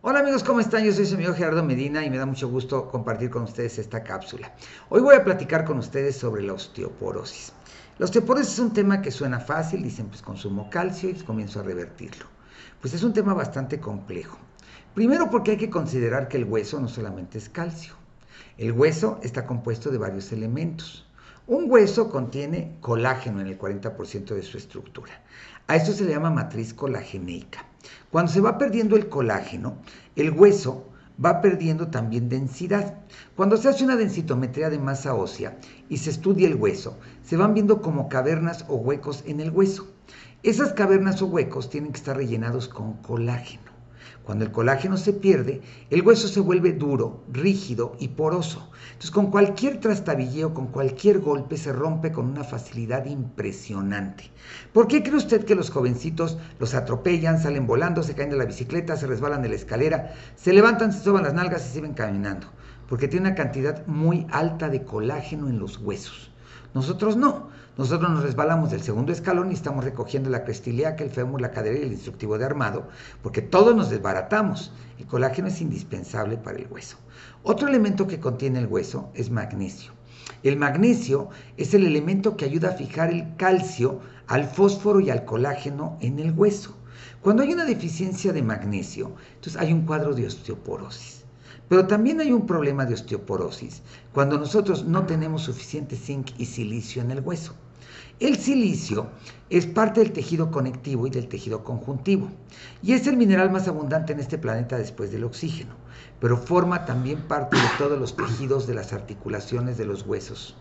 Hola amigos, ¿cómo están? Yo soy su amigo Gerardo Medina y me da mucho gusto compartir con ustedes esta cápsula. Hoy voy a platicar con ustedes sobre la osteoporosis. La osteoporosis es un tema que suena fácil, dicen pues consumo calcio y comienzo a revertirlo. Pues es un tema bastante complejo. Primero porque hay que considerar que el hueso no solamente es calcio. El hueso está compuesto de varios elementos. Un hueso contiene colágeno en el 40% de su estructura. A esto se le llama matriz colagénica. Cuando se va perdiendo el colágeno, el hueso va perdiendo también densidad. Cuando se hace una densitometría de masa ósea y se estudia el hueso, se van viendo como cavernas o huecos en el hueso. Esas cavernas o huecos tienen que estar rellenados con colágeno. Cuando el colágeno se pierde, el hueso se vuelve duro, rígido y poroso. Entonces, con cualquier trastabilleo, con cualquier golpe, se rompe con una facilidad impresionante. ¿Por qué cree usted que los jovencitos los atropellan, salen volando, se caen de la bicicleta, se resbalan de la escalera, se levantan, se soban las nalgas y siguen caminando? Porque tiene una cantidad muy alta de colágeno en los huesos. Nosotros no. Nosotros nos resbalamos del segundo escalón y estamos recogiendo la crestiliaca, el fémur, la cadera y el instructivo de armado, porque todos nos desbaratamos. El colágeno es indispensable para el hueso. Otro elemento que contiene el hueso es magnesio. El magnesio es el elemento que ayuda a fijar el calcio al fósforo y al colágeno en el hueso. Cuando hay una deficiencia de magnesio, entonces hay un cuadro de osteoporosis. Pero también hay un problema de osteoporosis cuando nosotros no tenemos suficiente zinc y silicio en el hueso. El silicio es parte del tejido conectivo y del tejido conjuntivo y es el mineral más abundante en este planeta después del oxígeno, pero forma también parte de todos los tejidos de las articulaciones de los huesos.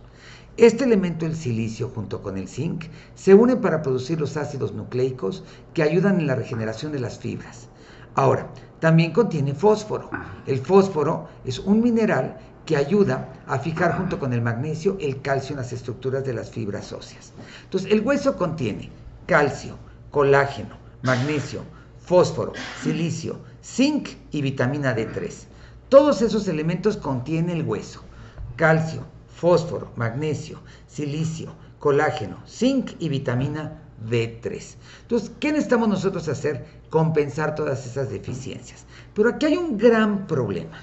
Este elemento, el silicio, junto con el zinc, se unen para producir los ácidos nucleicos que ayudan en la regeneración de las fibras. Ahora, también contiene fósforo. El fósforo es un mineral que ayuda a fijar junto con el magnesio el calcio en las estructuras de las fibras óseas. Entonces, el hueso contiene calcio, colágeno, magnesio, fósforo, silicio, zinc y vitamina D3. Todos esos elementos contiene el hueso. Calcio, fósforo, magnesio, silicio, colágeno, zinc y vitamina D3. Entonces, ¿qué necesitamos nosotros hacer? Compensar todas esas deficiencias. Pero aquí hay un gran problema.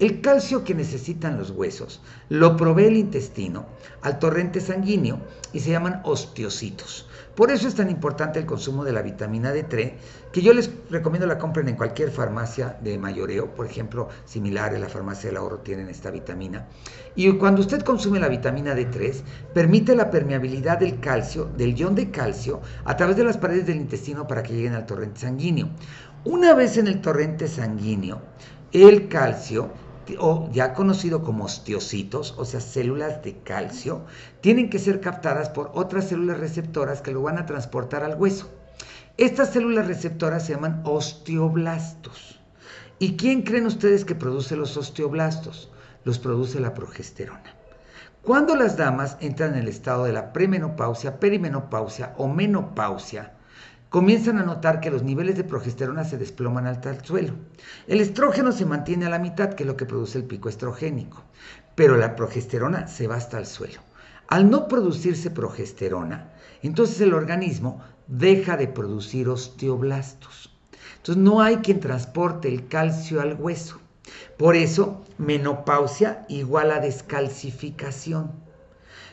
El calcio que necesitan los huesos lo provee el intestino al torrente sanguíneo y se llaman osteocitos. Por eso es tan importante el consumo de la vitamina D3, que yo les recomiendo la compren en cualquier farmacia de mayoreo, por ejemplo, similar en la farmacia del ahorro tienen esta vitamina. Y cuando usted consume la vitamina D3, permite la permeabilidad del calcio, del ion de calcio, a través de las paredes del intestino para que lleguen al torrente sanguíneo. Una vez en el torrente sanguíneo, el calcio o ya conocido como osteocitos, o sea, células de calcio, tienen que ser captadas por otras células receptoras que lo van a transportar al hueso. Estas células receptoras se llaman osteoblastos. ¿Y quién creen ustedes que produce los osteoblastos? Los produce la progesterona. Cuando las damas entran en el estado de la premenopausia, perimenopausia o menopausia, comienzan a notar que los niveles de progesterona se desploman al suelo. El estrógeno se mantiene a la mitad, que es lo que produce el pico estrogénico, pero la progesterona se va hasta el suelo. Al no producirse progesterona, entonces el organismo deja de producir osteoblastos. Entonces no hay quien transporte el calcio al hueso. Por eso, menopausia igual a descalcificación.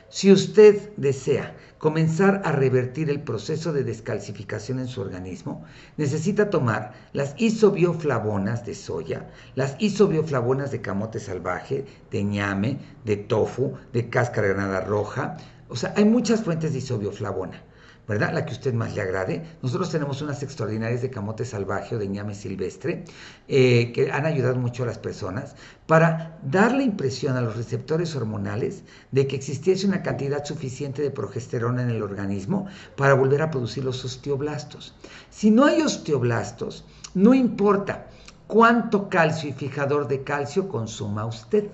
Si usted desea comenzar a revertir el proceso de descalcificación en su organismo, necesita tomar las isobioflavonas de soya, las isobioflavonas de camote salvaje, de ñame, de tofu, de cáscara granada roja. O sea, hay muchas fuentes de isobioflavona. ¿Verdad? La que usted más le agrade. Nosotros tenemos unas extraordinarias de camote salvaje o de ñame silvestre eh, que han ayudado mucho a las personas para dar la impresión a los receptores hormonales de que existiese una cantidad suficiente de progesterona en el organismo para volver a producir los osteoblastos. Si no hay osteoblastos, no importa cuánto calcio y fijador de calcio consuma usted.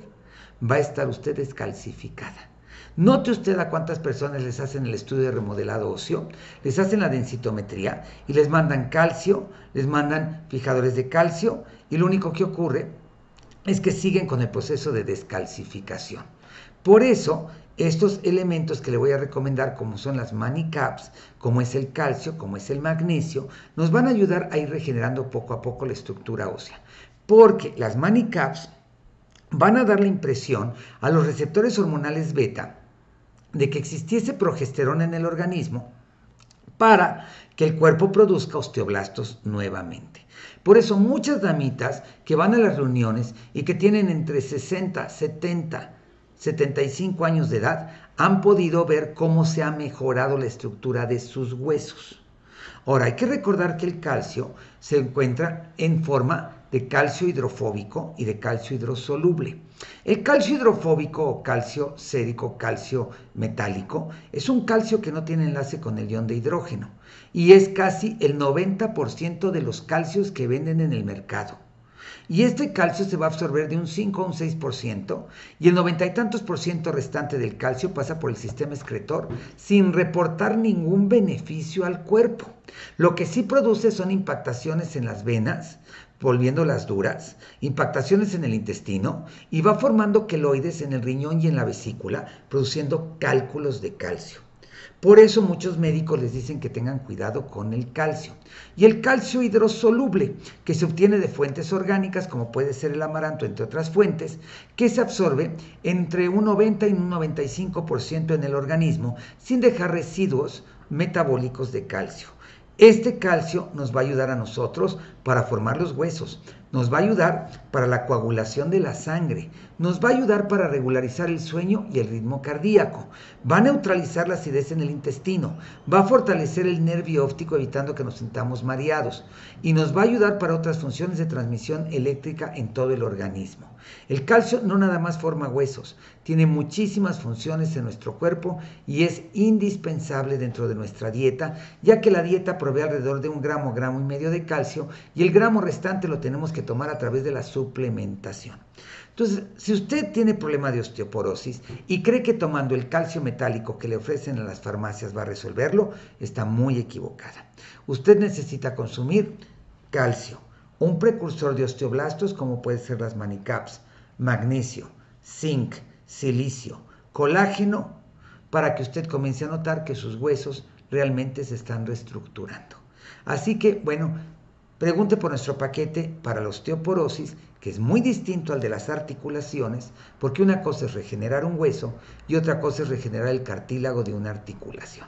Va a estar usted descalcificada. Note usted a cuántas personas les hacen el estudio de remodelado óseo, les hacen la densitometría y les mandan calcio, les mandan fijadores de calcio y lo único que ocurre es que siguen con el proceso de descalcificación. Por eso, estos elementos que le voy a recomendar, como son las manicaps, como es el calcio, como es el magnesio, nos van a ayudar a ir regenerando poco a poco la estructura ósea. Porque las manicaps van a dar la impresión a los receptores hormonales beta de que existiese progesterona en el organismo para que el cuerpo produzca osteoblastos nuevamente. Por eso muchas damitas que van a las reuniones y que tienen entre 60, 70, 75 años de edad han podido ver cómo se ha mejorado la estructura de sus huesos. Ahora, hay que recordar que el calcio se encuentra en forma de calcio hidrofóbico y de calcio hidrosoluble. El calcio hidrofóbico o calcio sérico, calcio metálico, es un calcio que no tiene enlace con el ion de hidrógeno y es casi el 90% de los calcios que venden en el mercado. Y este calcio se va a absorber de un 5 a un 6% y el noventa y tantos por ciento restante del calcio pasa por el sistema excretor sin reportar ningún beneficio al cuerpo. Lo que sí produce son impactaciones en las venas, volviéndolas duras, impactaciones en el intestino y va formando queloides en el riñón y en la vesícula, produciendo cálculos de calcio. Por eso muchos médicos les dicen que tengan cuidado con el calcio. Y el calcio hidrosoluble, que se obtiene de fuentes orgánicas, como puede ser el amaranto, entre otras fuentes, que se absorbe entre un 90 y un 95% en el organismo, sin dejar residuos metabólicos de calcio. Este calcio nos va a ayudar a nosotros para formar los huesos, nos va a ayudar para la coagulación de la sangre, nos va a ayudar para regularizar el sueño y el ritmo cardíaco, va a neutralizar la acidez en el intestino, va a fortalecer el nervio óptico evitando que nos sintamos mareados. Y nos va a ayudar para otras funciones de transmisión eléctrica en todo el organismo. El calcio no nada más forma huesos, tiene muchísimas funciones en nuestro cuerpo y es indispensable dentro de nuestra dieta, ya que la dieta provee alrededor de un gramo, gramo y medio de calcio y el gramo restante lo tenemos que tomar a través de la suplementación. Entonces, si usted tiene problema de osteoporosis y cree que tomando el calcio metálico que le ofrecen en las farmacias va a resolverlo, está muy equivocada. Usted necesita consumir calcio, un precursor de osteoblastos como puede ser las manicaps, magnesio, zinc, silicio, colágeno, para que usted comience a notar que sus huesos realmente se están reestructurando. Así que, bueno, Pregunte por nuestro paquete para la osteoporosis, que es muy distinto al de las articulaciones, porque una cosa es regenerar un hueso y otra cosa es regenerar el cartílago de una articulación.